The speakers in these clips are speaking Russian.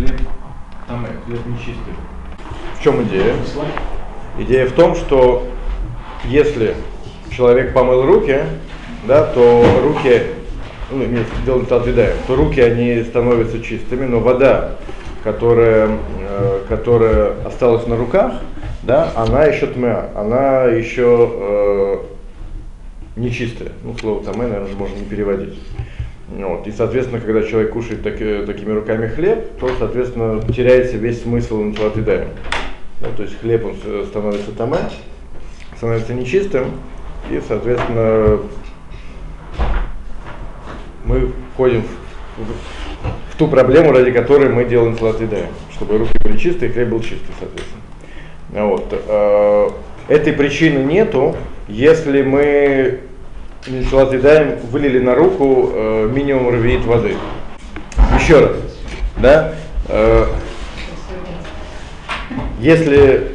хлеб там хлеб нечистый. В чем идея? Идея в том, что если человек помыл руки, да, то руки, ну, дело не то руки они становятся чистыми, но вода, которая, э, которая осталась на руках, да, она еще тмя, она еще э, нечистая. Ну, слово тамэ, наверное, можно не переводить. Вот. И, соответственно, когда человек кушает так, такими руками хлеб, то, соответственно, теряется весь смысл натилатыдаем. Да, то есть хлеб он становится тамэ, становится нечистым, и, соответственно, мы входим в, в, в ту проблему, ради которой мы делаем натилатыдаем, чтобы руки были чистые, хлеб был чистый, соответственно. Вот. Э, этой причины нету, если мы Митсалат вылили на руку э, минимум равиит воды. Еще раз, да, э, если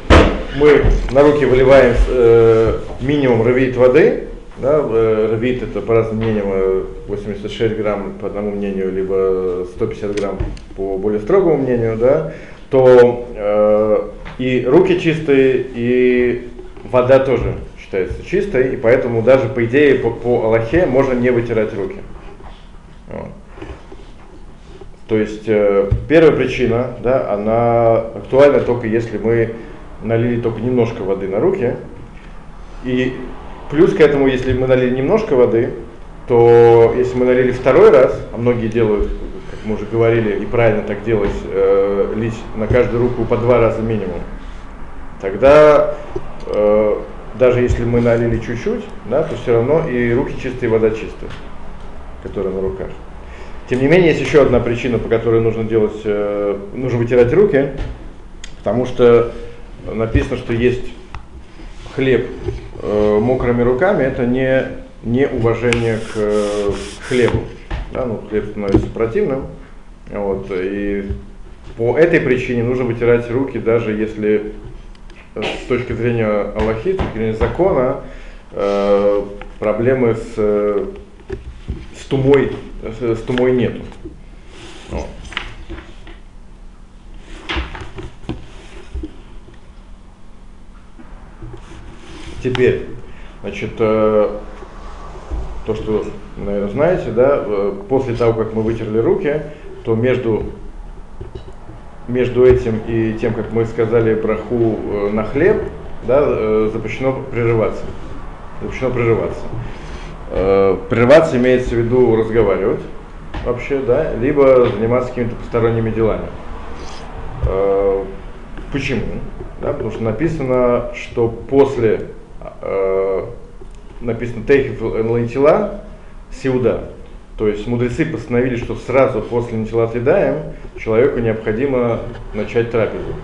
мы на руки выливаем э, минимум равиит воды, да, э, это по разным мнениям 86 э, грамм по одному мнению, либо 150 грамм по более строгому мнению, да, то э, и руки чистые, и вода тоже считается чистой, и поэтому даже по идее по, по Аллахе можно не вытирать руки. Вот. То есть э, первая причина, да, она актуальна только если мы налили только немножко воды на руки. И плюс к этому, если мы налили немножко воды, то если мы налили второй раз, а многие делают, как мы уже говорили, и правильно так делать, э, лить на каждую руку по два раза минимум, тогда э, даже если мы налили чуть-чуть, да, то все равно и руки чистые, и вода чистая, которая на руках. Тем не менее, есть еще одна причина, по которой нужно делать, э, нужно вытирать руки, потому что написано, что есть хлеб э, мокрыми руками, это не, не уважение к э, хлебу. Да, ну, хлеб становится противным. Вот, и по этой причине нужно вытирать руки, даже если с точки зрения Аллахи, с точки зрения закона, э, проблемы с, с, тумой, с, с тумой нету. Вот. Теперь, значит, э, то, что, наверное, знаете, да, э, после того, как мы вытерли руки, то между между этим и тем, как мы сказали браху э, на хлеб, да, э, запрещено прерываться. Запрещено прерываться. Э, прерываться имеется в виду разговаривать вообще, да, либо заниматься какими-то посторонними делами. Почему? Да, потому что написано, что после написано тейхев лайтила сиуда, то есть мудрецы постановили, что сразу после начала едаем человеку необходимо начать трапезу.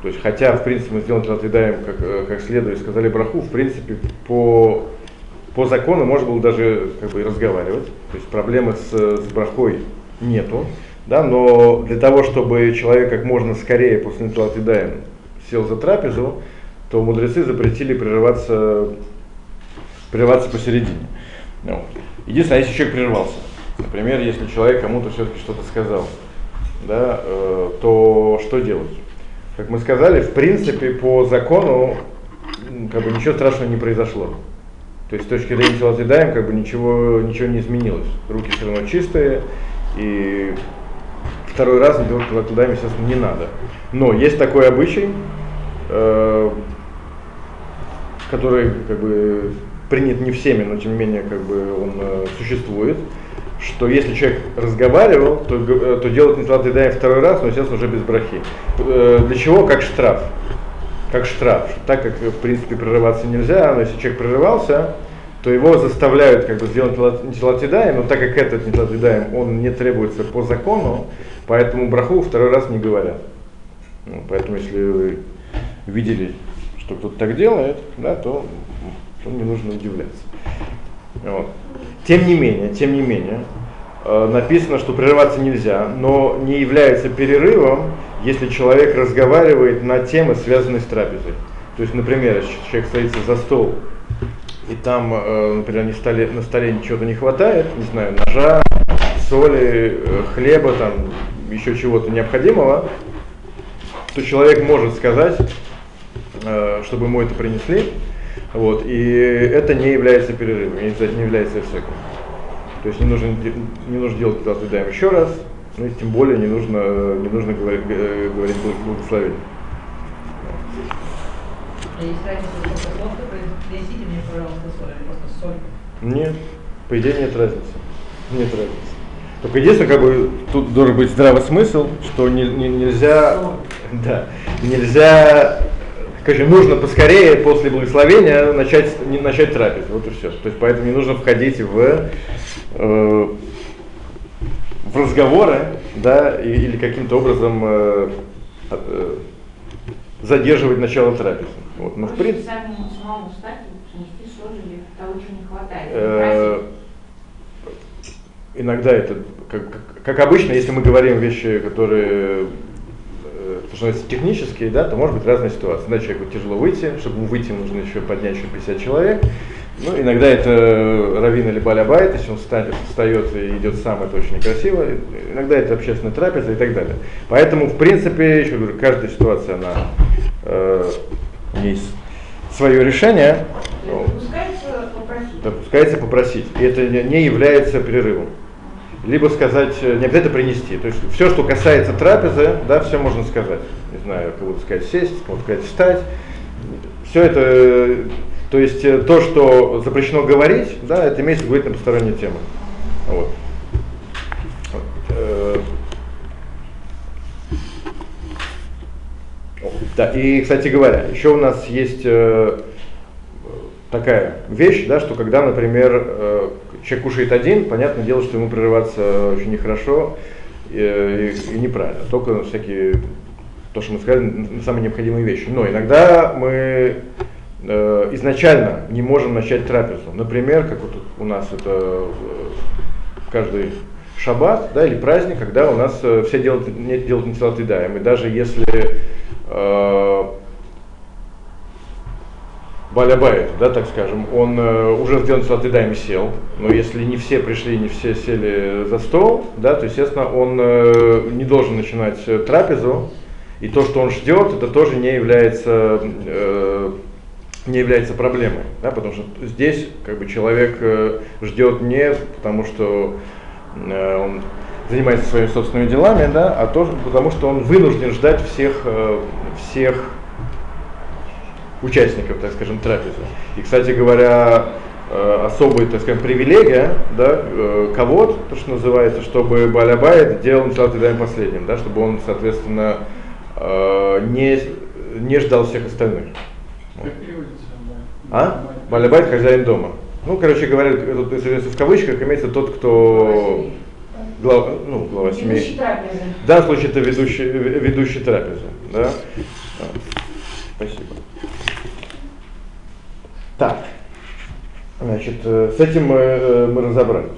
То есть, хотя, в принципе, мы сделали отъедаем как, э, как следует, сказали браху, в принципе, по, по закону можно было даже как бы и разговаривать. То есть проблемы с, с брахой нету. Да, но для того, чтобы человек как можно скорее после начала отъедаем сел за трапезу, то мудрецы запретили прерываться, прерываться посередине. Вот. Единственное, если человек прервался, например, если человек кому-то все-таки что-то сказал, да, э, то что делать? Как мы сказали, в принципе, по закону как бы ничего страшного не произошло. То есть с точки зрения Шалатидаем как бы ничего, ничего не изменилось. Руки все равно чистые, и второй раз делать Шалатидаем, естественно, не надо. Но есть такой обычай, э, который как бы принят не всеми, но тем не менее как бы он э, существует, что если человек разговаривал, то, э, то делать Нитват Едаем второй раз, но сейчас уже без брахи. Э, для чего? Как штраф. Как штраф. Так как в принципе прерываться нельзя, но если человек прерывался, то его заставляют как бы сделать Нитват Едаем, но так как этот Нитват Едаем, он не требуется по закону, поэтому браху второй раз не говорят. Ну, поэтому если вы видели, что кто-то так делает, да, то то не нужно удивляться. Вот. Тем не менее, тем не менее, э, написано, что прерываться нельзя, но не является перерывом, если человек разговаривает на темы, связанные с трапезой. То есть, например, человек садится за стол, и там, э, например, на столе, на столе ничего-то не хватает, не знаю, ножа, соли, э, хлеба, там, еще чего-то необходимого, то человек может сказать, чтобы ему это принесли, вот, и это не является перерывом, не является всяким. То есть не нужно, не нужно делать Талатыдаем еще раз, ну и тем более не нужно, не нужно говорить, говорить благословение. А есть разница, сколько слов принесите мне, пожалуйста, соль или просто соль? Нет, по идее нет разницы. Нет разницы. Только единственное, как бы тут должен быть здравый смысл, что не, не, нельзя, да, нельзя, короче, нужно поскорее после благословения начать, не, начать трапезу, вот и все. То есть поэтому не нужно входить в, э, в разговоры, да, или каким-то образом э, э, задерживать начало трапезы. Вот, но в принципе. Э, иногда это, как, как обычно, если мы говорим вещи, которые э, что технические, да, то может быть разная ситуация. Иногда человеку тяжело выйти, чтобы ему выйти, нужно еще поднять еще 50 человек. Ну, иногда это раввин или балябайт, если он встанет, встает и идет сам, это очень некрасиво. Иногда это общественная трапеза и так далее. Поэтому, в принципе, еще говорю, каждая ситуация, она э, есть свое решение. Допускается попросить. Допускается попросить. И это не является перерывом. Либо сказать, э, не обязательно принести. То есть все, что касается трапезы, да, все можно сказать. Не знаю, кому-то сказать сесть, кому-то сказать встать. Все это, то есть э, то, что запрещено говорить, да, это имеется говорить на посторонние темы. Вот. Э, Да, и, кстати говоря, еще у нас есть э, такая вещь, да, что когда, например, э, человек кушает один, понятное дело, что ему прерываться очень нехорошо и, и, и неправильно. Только всякие, то, что мы сказали, самые необходимые вещи. Но иногда мы э, изначально не можем начать трапезу. Например, как вот у нас это э, каждый шаббат, да, или праздник, когда у нас э, все делают, нет, делают не едаем. И даже если э, Балябайт, да, так скажем, он э, уже сделан Салатыдаем сел, но если не все пришли, не все сели за стол, да, то, естественно, он э, не должен начинать трапезу, и то, что он ждет, это тоже не является, э, не является проблемой, да, потому что здесь как бы человек э, ждет не потому, что э, он занимается своими собственными делами, да, а тоже потому, что он вынужден ждать всех, э, всех участников, так скажем, трапезы. И, кстати говоря, э, особая, так скажем, привилегия, да, э, кого то, что называется, чтобы Балябайт делал Мишалат Идаем последним, да, чтобы он, соответственно, не, не ждал всех остальных. Вот. А? Балябайт хозяин дома. Ну, короче говоря, тут в кавычках имеется тот, кто глава, ну, глава семьи. В данном случае это ведущий, ведущий трапезы. Да? Спасибо. Так, значит, э, с этим мы, э, мы разобрались.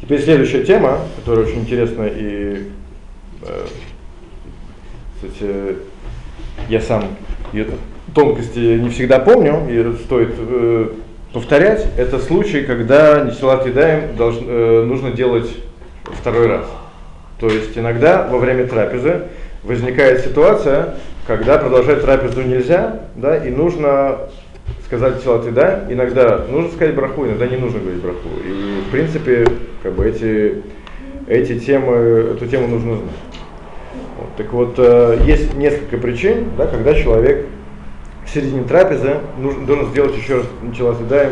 Теперь следующая тема, которая очень интересна и, э, кстати, я сам ее тонкости не всегда помню, и стоит повторять, это случай, когда Несилат Едаем нужно делать второй раз. То есть иногда во время трапезы возникает ситуация, когда продолжать трапезу нельзя, да, и нужно сказать тела да, иногда нужно сказать браху, иногда не нужно говорить браху. И в принципе, как бы эти, эти темы, эту тему нужно знать. Вот, так вот, э, есть несколько причин, да, когда человек в середине трапезы нужно, должен сделать еще раз начала да,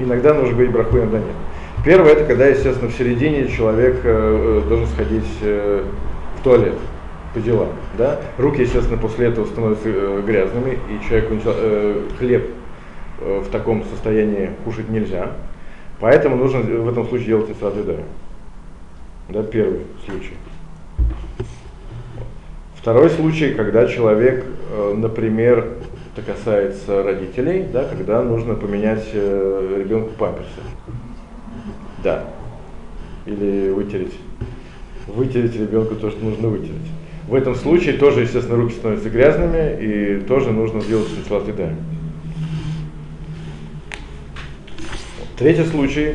иногда нужно говорить браху, иногда нет. Первое, это когда, естественно, в середине человек э, э, должен сходить в туалет по делам. Да? Руки, естественно, после этого становятся э, грязными, и человеку э, хлеб э, в таком состоянии кушать нельзя. Поэтому нужно в этом случае делать исад Да, первый случай. Второй случай, когда человек, э, например, это касается родителей, да, когда нужно поменять э, ребенку памперсы. Да. Или вытереть. Вытереть ребенку то, что нужно вытереть. В этом случае тоже, естественно, руки становятся грязными, и тоже нужно сделать сначала едаем. Третий случай,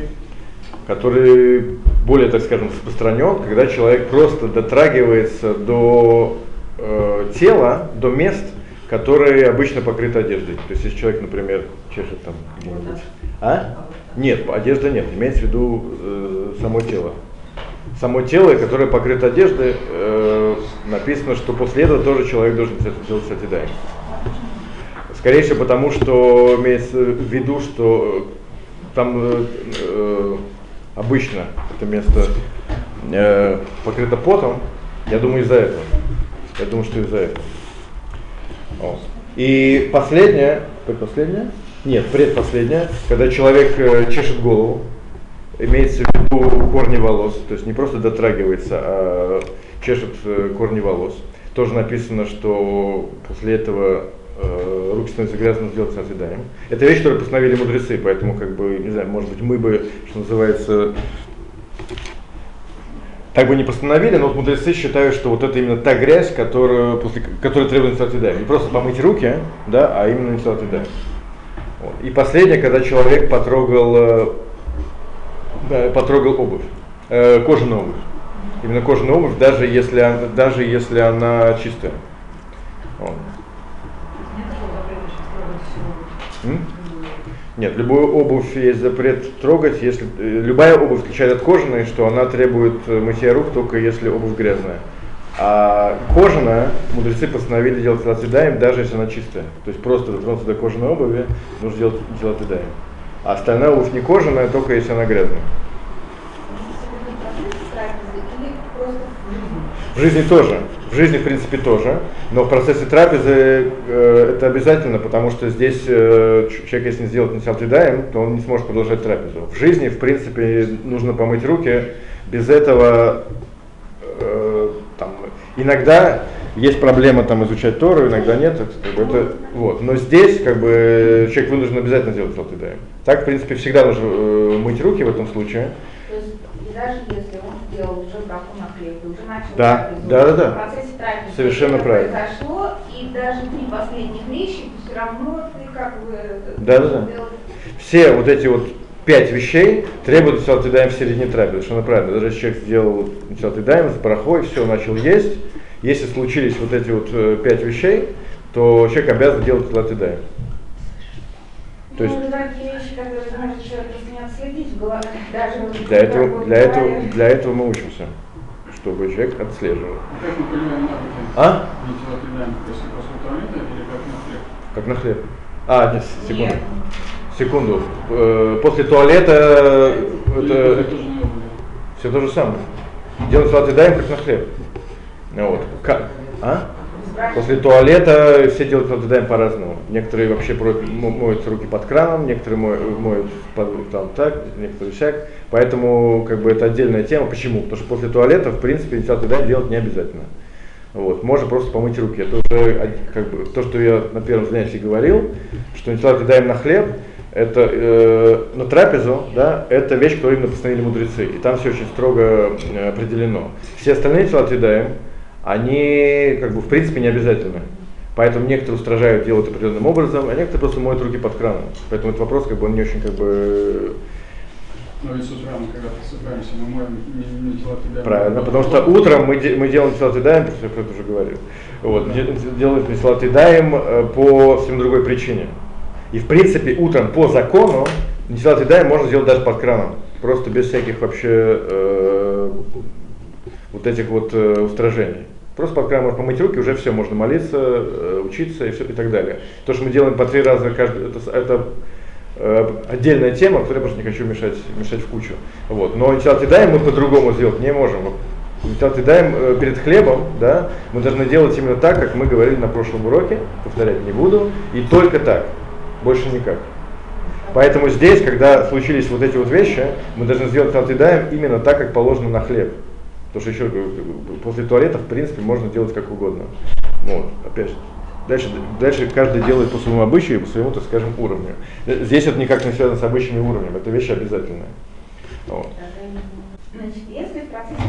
который более, так скажем, распространен, когда человек просто дотрагивается до э, тела, до мест, которые обычно покрыты одеждой. То есть, если человек, например, чешет там где-нибудь. А? Нет, одежда нет, имеется в виду э, само тело. Само тело, которое покрыто одеждой, э, написано, что после этого тоже человек должен делать сатидай. Скорее всего, потому что имеется в виду, что там э, э, обычно это место э, покрыто потом, я думаю, из-за этого. Я думаю, что из-за этого. О. И последнее, предпоследнее? Нет, предпоследнее, когда человек э, чешет голову, имеется в виду корни волос, то есть не просто дотрагивается, а чешет э, корни волос. Тоже написано, что после этого э, руки становятся грязными, сделать созидаем. Это вещь, которую постановили мудрецы, поэтому, как бы, не знаю, может быть, мы бы, что называется, так бы не постановили, но вот мудрецы считают, что вот это именно та грязь, которую, после, которая требует Нисалатидаем. Не просто помыть руки, да, а именно Нисалатидаем. Вот. И последнее, когда человек потрогал, э, да, потрогал обувь, э, кожаную обувь. Именно кожаную обувь, даже если, даже если она чистая. Вот. Нет любую обувь есть запрет трогать, если э, любая обувь, включая от кожаной, что она требует э, мытья рук только если обувь грязная. А кожаная, мудрецы постановили делать телатидаем, даже если она чистая. То есть просто дотронуться до кожаной обуви, нужно делать телатидаем. А остальная обувь не кожаная, только если она грязная. В жизни? Тоже. В жизни, в принципе, тоже. Но в процессе трапезы э, это обязательно, потому что здесь э, человек, если не сделает нисалтидаем, то он не сможет продолжать трапезу. В жизни, в принципе, нужно помыть руки. Без этого э, там, иногда есть проблема там изучать Тору, иногда нет. это как бы, это, вот. Но здесь как бы человек вынужден обязательно сделать нисалтидаем. Так, в принципе, всегда нужно э, мыть руки в этом случае. То есть, и даже если он сделал уже браху на хлеб, и уже начал Да, да, да, да. в процессе трапезы Совершенно правильно. произошло, и даже три последних вещи, все равно ты как бы Да, да, да. все вот эти вот пять вещей требуют Салтидаем в середине трапезы, что правильно. Даже если человек сделал Салтидаем с барахой, все, начал есть, если случились вот эти вот э, пять вещей, то человек обязан делать Салтидаем. То есть ну, даже для этого, для этого, для этого мы учимся, чтобы человек отслеживал. А? Как на хлеб? Как на хлеб. А, нет, секунду. Нет. Секунду. Э, После туалета Или это, все то же самое. Делать Салтидаем как на хлеб. Вот. Ка- А? После туалета все делают салтидаем по-разному. Некоторые вообще моют руки под краном, некоторые мо- моют под- там так, некоторые всяк. Поэтому как бы это отдельная тема. Почему? Потому что после туалета, в принципе, салтидаем делать не обязательно. Вот. Можно просто помыть руки. Это уже как бы то, что я на первом занятии говорил, что не даем на хлеб, это э, на трапезу, да, это вещь, которую именно постановили мудрецы. И там все очень строго э, определено. Все остальные тела они как бы в принципе не обязательны. Поэтому некоторые устражают, делают определенным образом, а некоторые просто моют руки под краном. Поэтому этот вопрос как бы он не очень как бы Но ведь с утра мы когда просыпаемся, мы моем не, не телопредаем. Правильно, потому что утром мы, де- мы делаем Даем, потому что я про это уже говорил. Вот, де- делаем Даем э, по совсем другой причине. И в принципе утром по закону Даем можно сделать даже под краном. Просто без всяких вообще э, вот этих вот э, устражений. Просто под краном можно помыть руки, уже все, можно молиться, э, учиться и, все, и так далее. То, что мы делаем по три раза каждый, это, это э, отдельная тема, которую я просто не хочу мешать, мешать в кучу. Вот. Но даем мы по-другому сделать не можем. даем э, перед хлебом, да, мы должны делать именно так, как мы говорили на прошлом уроке, повторять не буду, и только так, больше никак. Поэтому здесь, когда случились вот эти вот вещи, мы должны сделать даем именно так, как положено на хлеб. Потому что еще после туалета, в принципе, можно делать как угодно. Вот, опять же. Дальше, дальше каждый делает по своему обычаю и по своему, так скажем, уровню. Здесь это никак не связано с обычными уровнями, это вещь обязательная. Вот. Значит, если в процессе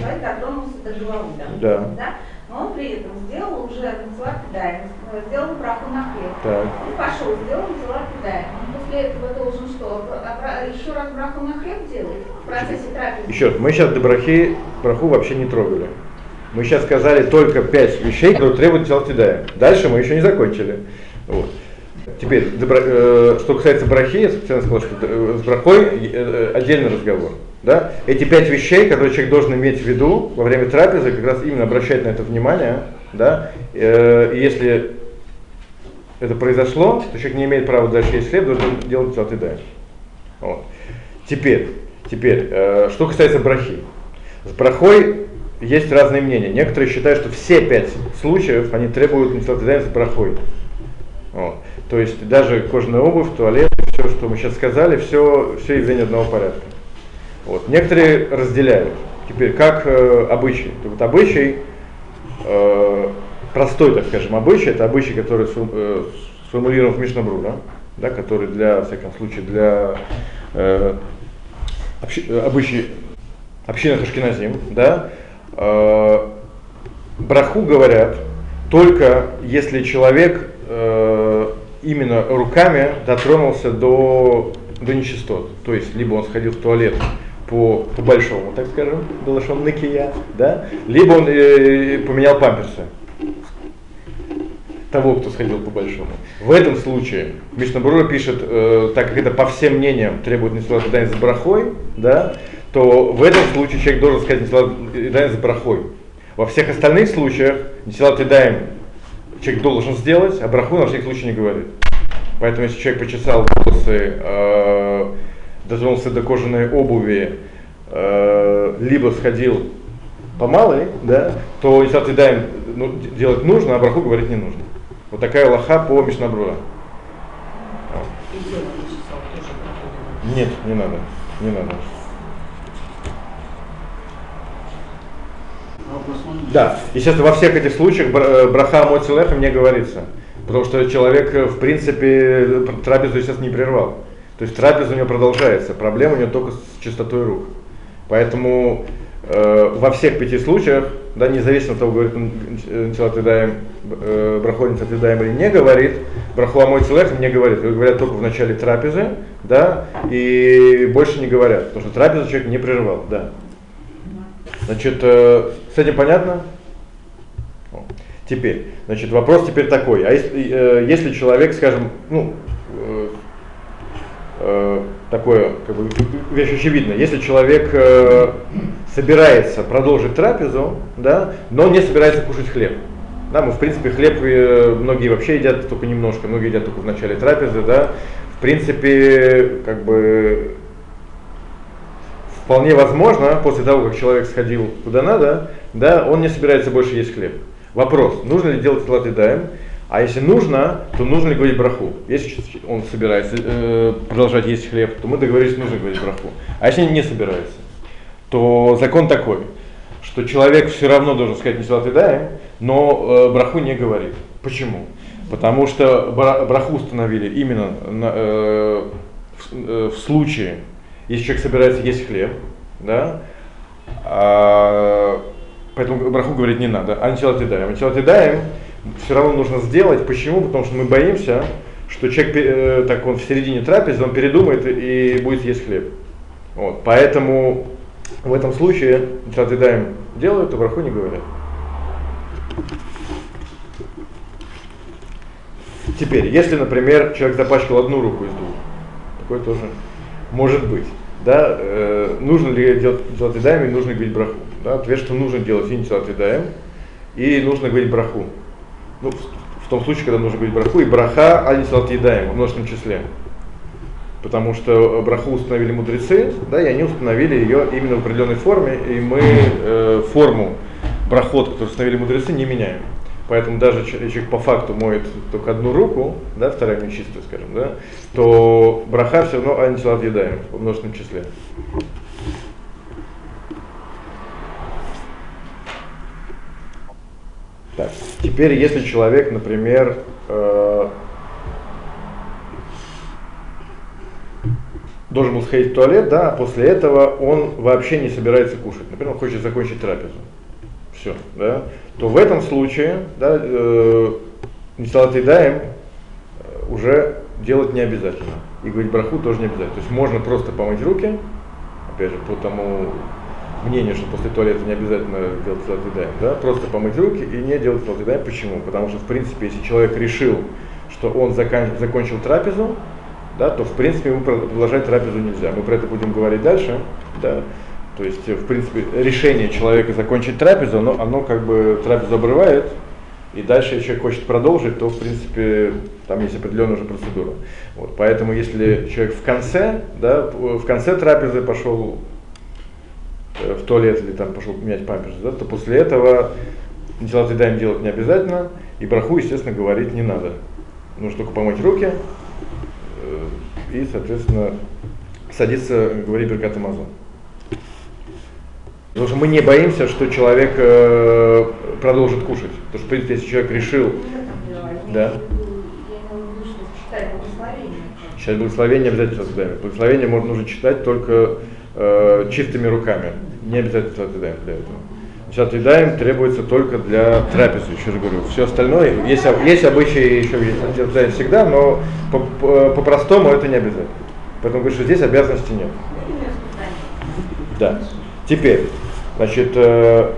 человек дотронулся до головы, допустим, Да. но он при этом сделал уже танцевать педаль, сделал браху на хлеб, он пошел, сделал танцевать педаль, после этого должен что? Еще раз браху на хлеб делать в процессе трапезы? Еще раз, мы сейчас до брахи браху вообще не трогали. Мы сейчас сказали только пять вещей, которые требуют Тилатидаем. Дальше мы еще не закончили. Вот. Теперь, э, что касается брахи, я специально сказал, что э, с брахой э, отдельный разговор. Да? Эти пять вещей, которые человек должен иметь в виду во время трапезы, как раз именно обращать на это внимание. Да? И если это произошло, то человек не имеет права дальше есть должен делать Тилатидаем. Вот. Теперь, теперь, э, что касается брахи. С брахой есть разные мнения. Некоторые считают, что все пять случаев, они требуют несоответствия с брахой. Вот. То есть даже кожаная обувь, туалет, все, что мы сейчас сказали, все, все явление одного порядка. Вот. Некоторые разделяют. Теперь, как э, обычай. То вот обычай, э, простой, так скажем, обычай, это обычай, который э, сформулирован в Мишнабру, да? Да, который для, во всяком случае, для э, общи- э, обычай общины Хашкиназим, да, э, браху говорят только если человек э, именно руками дотронулся до, до нечистот. То есть, либо он сходил в туалет по, по большому, так скажем, балашон накия, да, либо он э, поменял памперсы того, кто сходил по большому. В этом случае Мишнабура пишет, э, так как это по всем мнениям требует несладание за брахой, да, то в этом случае человек должен сказать несладание за брахой. Во всех остальных случаях несладание человек должен сделать, а браху на всякий случай не говорит. Поэтому если человек почесал волосы, э, дотронулся до кожаной обуви, э, либо сходил по малой, да, то если отъедаем, ну, делать нужно, а браху говорить не нужно. Вот такая лоха по Мишнабрура. И. Нет, не надо, не надо. Да, естественно, во всех этих случаях э, браха Моцилеха не говорится. Потому что человек, э, в принципе, пр- трапезу сейчас не прервал. То есть трапеза у него продолжается. Проблема у него только с чистотой рук. Поэтому э, во всех пяти случаях, да, независимо от того, говорит он Нцилатыдаем, э, браху Нцилатыдаем или не говорит, браху Амой Целех не говорит. Говорят только в начале трапезы, да, и больше не говорят. Потому что трапезу человек не прервал, да. Значит, э, с этим понятно? Теперь, значит, вопрос теперь такой. А если, э, если человек, скажем, ну, э, э, такое, как бы, вещь очевидная, если человек э, собирается продолжить трапезу, да, но не собирается кушать хлеб, да, мы, в принципе, хлеб э, многие вообще едят только немножко, многие едят только в начале трапезы, да, в принципе, как бы, вполне возможно, после того, как человек сходил куда надо, да, он не собирается больше есть хлеб. Вопрос, нужно ли делать салат даем, а если нужно, то нужно ли говорить браху? Если он собирается э, продолжать есть хлеб, то мы договорились, нужно говорить браху. А если не собирается, то закон такой, что человек все равно должен сказать не салат даем, но э, браху не говорит. Почему? Потому что бра- браху установили именно на, э, в, э, в случае, если человек собирается есть хлеб, да, а, поэтому браху говорить не надо, а начало даем. Начало даем все равно нужно сделать. Почему? Потому что мы боимся, что человек, э, так он в середине трапезы, он передумает и будет есть хлеб. Вот, поэтому в этом случае даем делают, а браху не говорят. Теперь, если, например, человек запачкал одну руку из двух, такое тоже может быть. Да, э, нужно ли делать золотыдаем и нужно ли говорить браху? Да, ответ, что нужно делать и золотыдаем, и нужно говорить браху. Ну, в, том случае, когда нужно говорить браху, и браха, а не золотыдаем в множественном числе. Потому что браху установили мудрецы, да, и они установили ее именно в определенной форме, и мы э, форму брахот, которую установили мудрецы, не меняем. Поэтому даже человек по факту моет только одну руку, да, вторая нечистая, скажем, да, то браха все равно антилат едаем в множественном числе. Так, теперь если человек, например, э, должен был сходить в туалет, да, а после этого он вообще не собирается кушать. Например, он хочет закончить трапезу. Все, да, то в этом случае, да, э, несалатый даем э, уже делать не обязательно. И говорить браху тоже не обязательно. То есть можно просто помыть руки, опять же, по тому мнению, что после туалета не обязательно делать салатидаем, да, просто помыть руки и не делать салатидаем. Почему? Потому что, в принципе, если человек решил, что он закончил трапезу, да, то в принципе ему продолжать трапезу нельзя. Мы про это будем говорить дальше. Да. То есть, в принципе, решение человека закончить трапезу, оно, оно как бы трапезу обрывает, и дальше если человек хочет продолжить, то в принципе там есть определенная уже процедура. Вот, поэтому если человек в конце, да, в конце трапезы пошел в туалет или там пошел менять памперсы, да, то после этого Нитилат едаем делать не обязательно, и браху, естественно, говорить не надо. Нужно только помыть руки э, и, соответственно, садиться, говорить Беркат Амазон. Потому что мы не боимся, что человек э, продолжит кушать. Потому что, в принципе, если человек решил... Да. Читать благословение обязательно создаем. Благословение можно нужно читать только э, чистыми руками. Не обязательно создаем для этого. Сейчас едаем требуется только для трапезы, еще раз говорю. Все остальное, есть, есть обычаи еще есть всегда, но по-простому по, по это не обязательно. Поэтому говорю, что здесь обязанности нет. Да. Теперь, значит, э,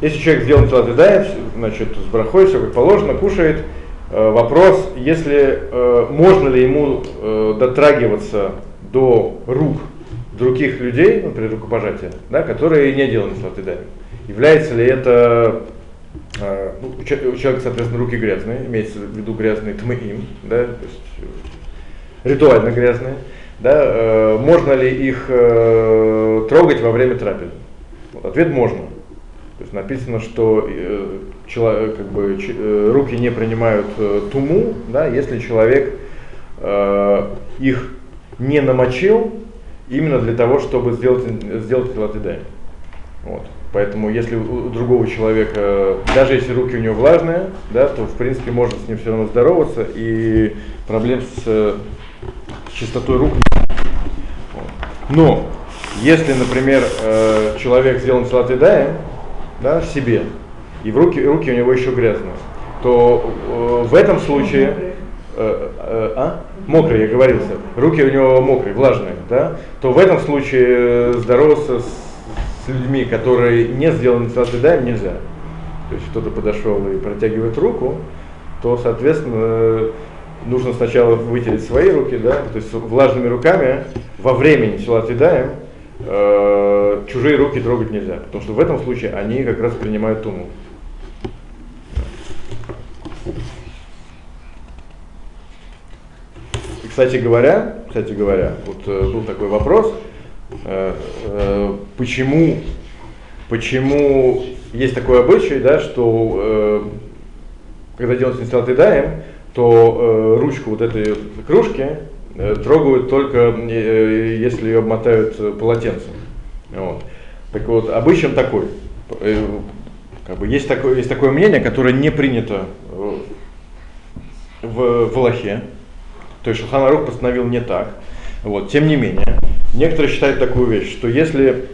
если человек сделал салат едаем, значит, с брахой, все как положено, кушает, э, вопрос, если э, можно ли ему э, дотрагиваться до рук других людей, например, рукопожатия, да, которые не делали салат едаем. Является ли это э, ну, у человека, соответственно, руки грязные, имеется в виду грязные тмаим, да, то есть э, ритуально грязные, да, э, можно ли их э, трогать во время трапезы? Вот, ответ можно. То есть написано, что э, человек, как бы, ч, э, руки не принимают э, туму, да, если человек э, их не намочил именно для того, чтобы сделать, сделать филатидаем. Вот. Поэтому если у другого человека, даже если руки у него влажные, да, то в принципе можно с ним все равно здороваться и проблем с, с чистотой рук Но если, например, э, человек сделан салат едаем, да, себе, и в руки, руки у него еще грязные, то э, в этом случае, э, э, а? Мокрые, я говорился, руки у него мокрые, влажные, да, то в этом случае здороваться с людьми, которые не сделаны салат нельзя. То есть кто-то подошел и протягивает руку, то, соответственно, нужно сначала вытереть свои руки, да, то есть влажными руками во время салат едаем э, чужие руки трогать нельзя, потому что в этом случае они как раз принимают туму. Кстати говоря, кстати говоря, вот э, был такой вопрос, Э, э, почему, почему есть такой обычай, да, что когда делается инсталлат едаем, то ручку вот этой кружки трогают только если ее обмотают полотенцем. Вот. Так вот, обычай такой. Как бы есть, такое, есть такое мнение, которое не принято в, в Аллахе. То есть Шуханарух постановил не так. Вот. Тем не менее, Некоторые считают такую вещь, что если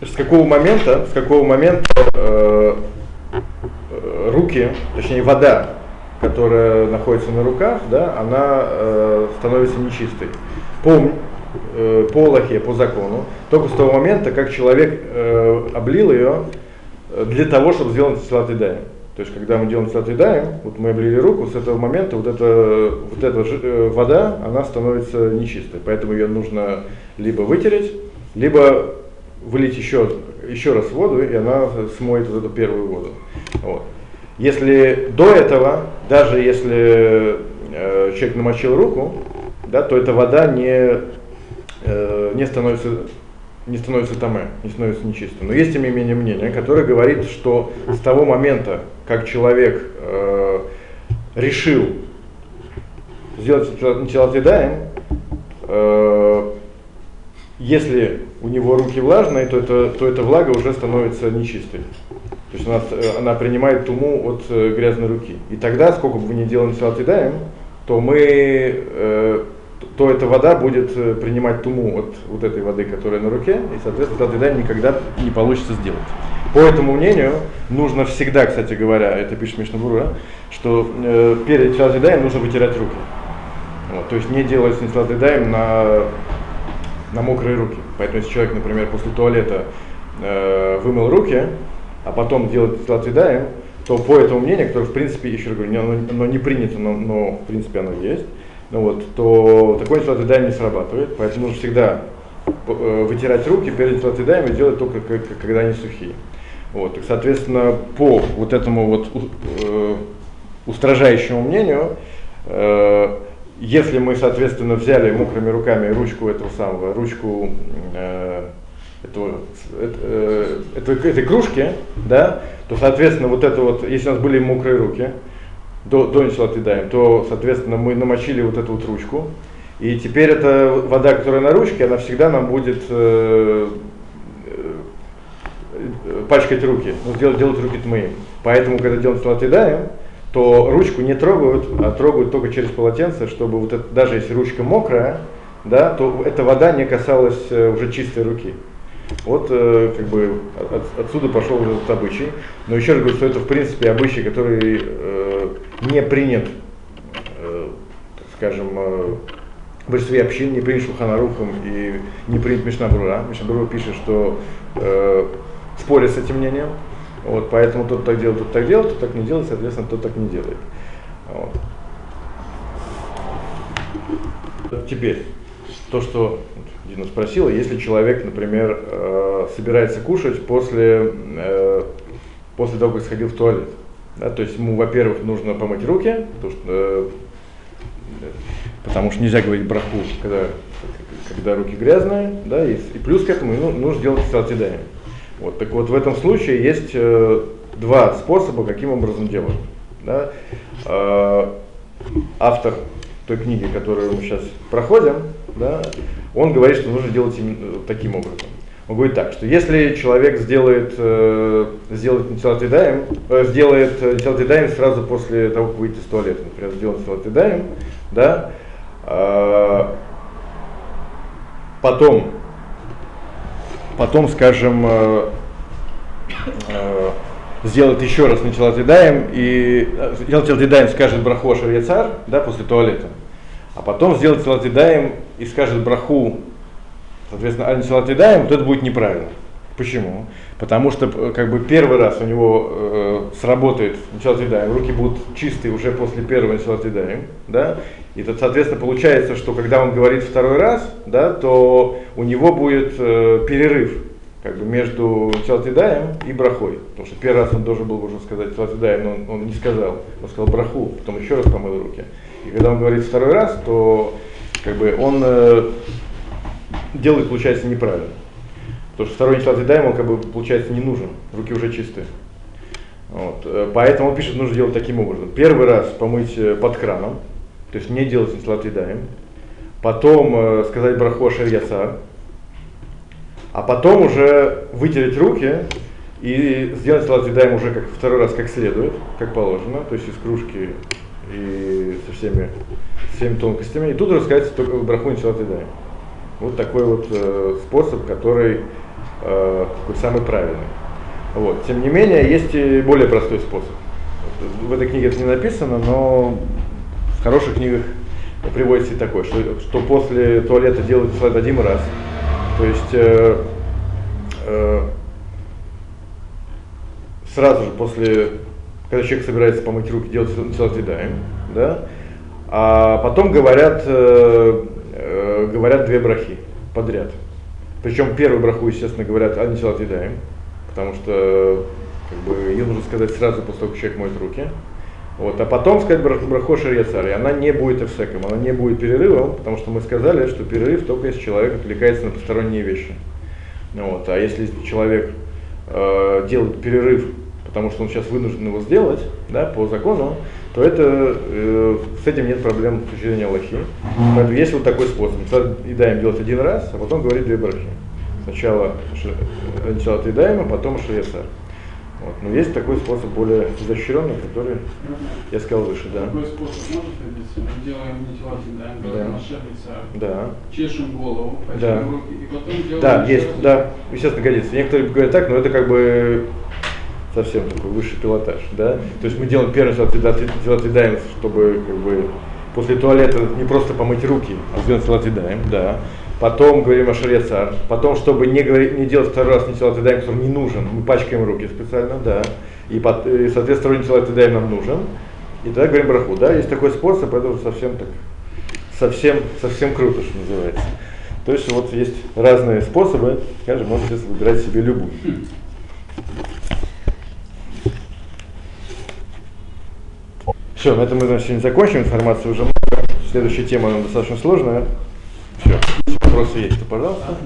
с какого момента, с какого момента э, э, руки, точнее вода, которая находится на руках, да, она э, становится нечистой. По, э, по Аллахе, по закону, только с того момента, как человек э, облил ее для того, чтобы сделать салат едаем. То есть, когда мы делаем салат едаем, вот мы облили руку, с этого момента вот эта, вот эта э, вода, она становится нечистой. Поэтому ее нужно либо вытереть, либо вылить еще, еще раз воду, и она смоет вот эту первую воду. Вот. Если до этого, даже если э, человек намочил руку, да, то эта вода не, э, не становится не становится таме, не становится нечистой. Но есть тем не менее мнение, которое говорит, что с того момента, как человек э, решил сделать телотедаем, э, если у него руки влажные, то, это, то эта влага уже становится нечистой. То есть она, она принимает туму от э, грязной руки. И тогда, сколько бы вы ни делали телотедаем, то мы э, то эта вода будет э, принимать туму от вот этой воды, которая на руке, и, соответственно, тогда никогда не получится сделать. По этому мнению, нужно всегда, кстати говоря, это пишет Мишнабура, что э, перед Шалзидаем нужно вытирать руки. Вот, то есть не делается нитилатидаем на, на мокрые руки. Поэтому если человек, например, после туалета э, вымыл руки, а потом делает нитилатидаем, то по этому мнению, которое в принципе, еще раз говорю, оно, оно не принято, но, но в принципе оно есть, ну вот, то такой нитилатидаем не срабатывает, поэтому нужно всегда э, вытирать руки перед нитилатидаем и делать только когда они сухие. Вот, и, соответственно, по вот этому вот э, устражающему мнению, э, если мы, соответственно, взяли мокрыми руками ручку этого самого, ручку э, этого, э, этой, этой кружки, да, то, соответственно, вот это вот, если у нас были мокрые руки, до, до даем, то, соответственно, мы намочили вот эту вот ручку, и теперь эта вода, которая на ручке, она всегда нам будет э, э, пачкать руки, ну, делать, делать руки моим. Поэтому, когда делаем даем, то ручку не трогают, а трогают только через полотенце, чтобы вот это, даже если ручка мокрая, да, то эта вода не касалась э, уже чистой руки. Вот э, как бы от, отсюда пошел этот обычай. Но еще раз говорю, что это в принципе обычай, который э, не принят, э, скажем, э, в большинстве общин, не принят Шуханарухом и не принят Мишнабрура. Мишнабрура пишет, что э, спорит с этим мнением. Вот, поэтому тот так делает, тот так делает, тот так не делает, соответственно, тот так не делает. Вот. Теперь, то, что Дина спросила, если человек, например, э, собирается кушать после, э, после того, как сходил в туалет. Да, то есть ему, во-первых, нужно помыть руки, потому что, э, потому что нельзя говорить браху, когда, когда руки грязные, да, и, и плюс к этому ну, нужно делать салтидами. Вот, так вот в этом случае есть э, два способа, каким образом делать. Да. Э, автор той книги, которую мы сейчас проходим, да, он говорит, что нужно делать таким образом. Он говорит так, что если человек сделает, э, сделает нитилатидаем, э, сделает э, нитилатидаем сразу после того, как выйти из туалета, например, сделает нитилатидаем, да, э, потом, потом, скажем, э, э, сделает еще раз нитилатидаем и э, нитилатидаем скажет брахошер яцар, да, после туалета, а потом сделать салатидаем и скажет браху, соответственно, аль салатидаем, вот это будет неправильно. Почему? Потому что э, как бы первый раз у него э, сработает салатидаем, руки будут чистые уже после первого салатидаем, да, и это, соответственно, получается, что когда он говорит второй раз, да, то у него будет э, перерыв как бы между Цалтидаем и Брахой. Потому что первый раз он должен был уже сказать Цалтидаем, но он, он не сказал. Он сказал Браху, потом еще раз помыл руки. И когда он говорит второй раз, то как бы он э, делает, получается, неправильно. Потому что второй нечелатый дайм, он как бы, получается, не нужен, руки уже чистые. Вот. Э, поэтому он пишет, нужно делать таким образом. Первый раз помыть э, под краном, то есть не делать нечелатый дайм. Потом э, сказать браху яса, а потом уже вытереть руки и сделать салат дайм уже как второй раз как следует, как положено, то есть из кружки и со всеми, всеми тонкостями. И тут рассказать только браху Нишалат Дай. Вот такой вот э, способ, который э, самый правильный. Вот. Тем не менее, есть и более простой способ. В этой книге это не написано, но в хороших книгах приводится и такой, что, что после туалета делать слайд один раз. То есть э, э, сразу же после когда человек собирается помыть руки, делать целотвидаем, да, а потом говорят, э, говорят две брахи подряд. Причем первую браху, естественно, говорят антилатидаем, потому что как бы, ее нужно сказать сразу после того, как человек моет руки. Вот, а потом сказать браху шарьяцар, и она не будет эфсеком, она не будет перерывом, потому что мы сказали, что перерыв только если человек отвлекается на посторонние вещи. Вот, а если человек э, делает перерыв потому что он сейчас вынужден его сделать, да, по закону, то это, э, с этим нет проблем с точки зрения Аллахи. Поэтому есть вот такой способ. Едаем делать один раз, а потом говорить две брахи. Сначала, сначала отъедаем, а потом шаясар. Вот. Но есть такой способ более изощренный, который я сказал выше, да. Такой способ может родиться? Мы делаем нитилатин, да, да. чешем голову, да. руки, и потом делаем... Да, есть, да, естественно, годится. Некоторые говорят так, но это как бы совсем такой высший пилотаж, да. То есть мы делаем первый раз отъедаем, чтобы как бы После туалета не просто помыть руки, а сделать салатидаем, да. Потом говорим о шариацар. Потом, чтобы не, говорить, не делать второй раз не салатидаем, который не нужен, мы пачкаем руки специально, да. И, под, и соответственно, второй салатидаем нам нужен. И тогда говорим браху, да. Есть такой способ, это уже совсем так, совсем, совсем круто, что называется. То есть вот есть разные способы, скажем, можете выбирать себе любую. Все, на этом мы, значит, сегодня закончим. Информации уже много. Следующая тема она достаточно сложная. Все. Вопросы есть, то пожалуйста.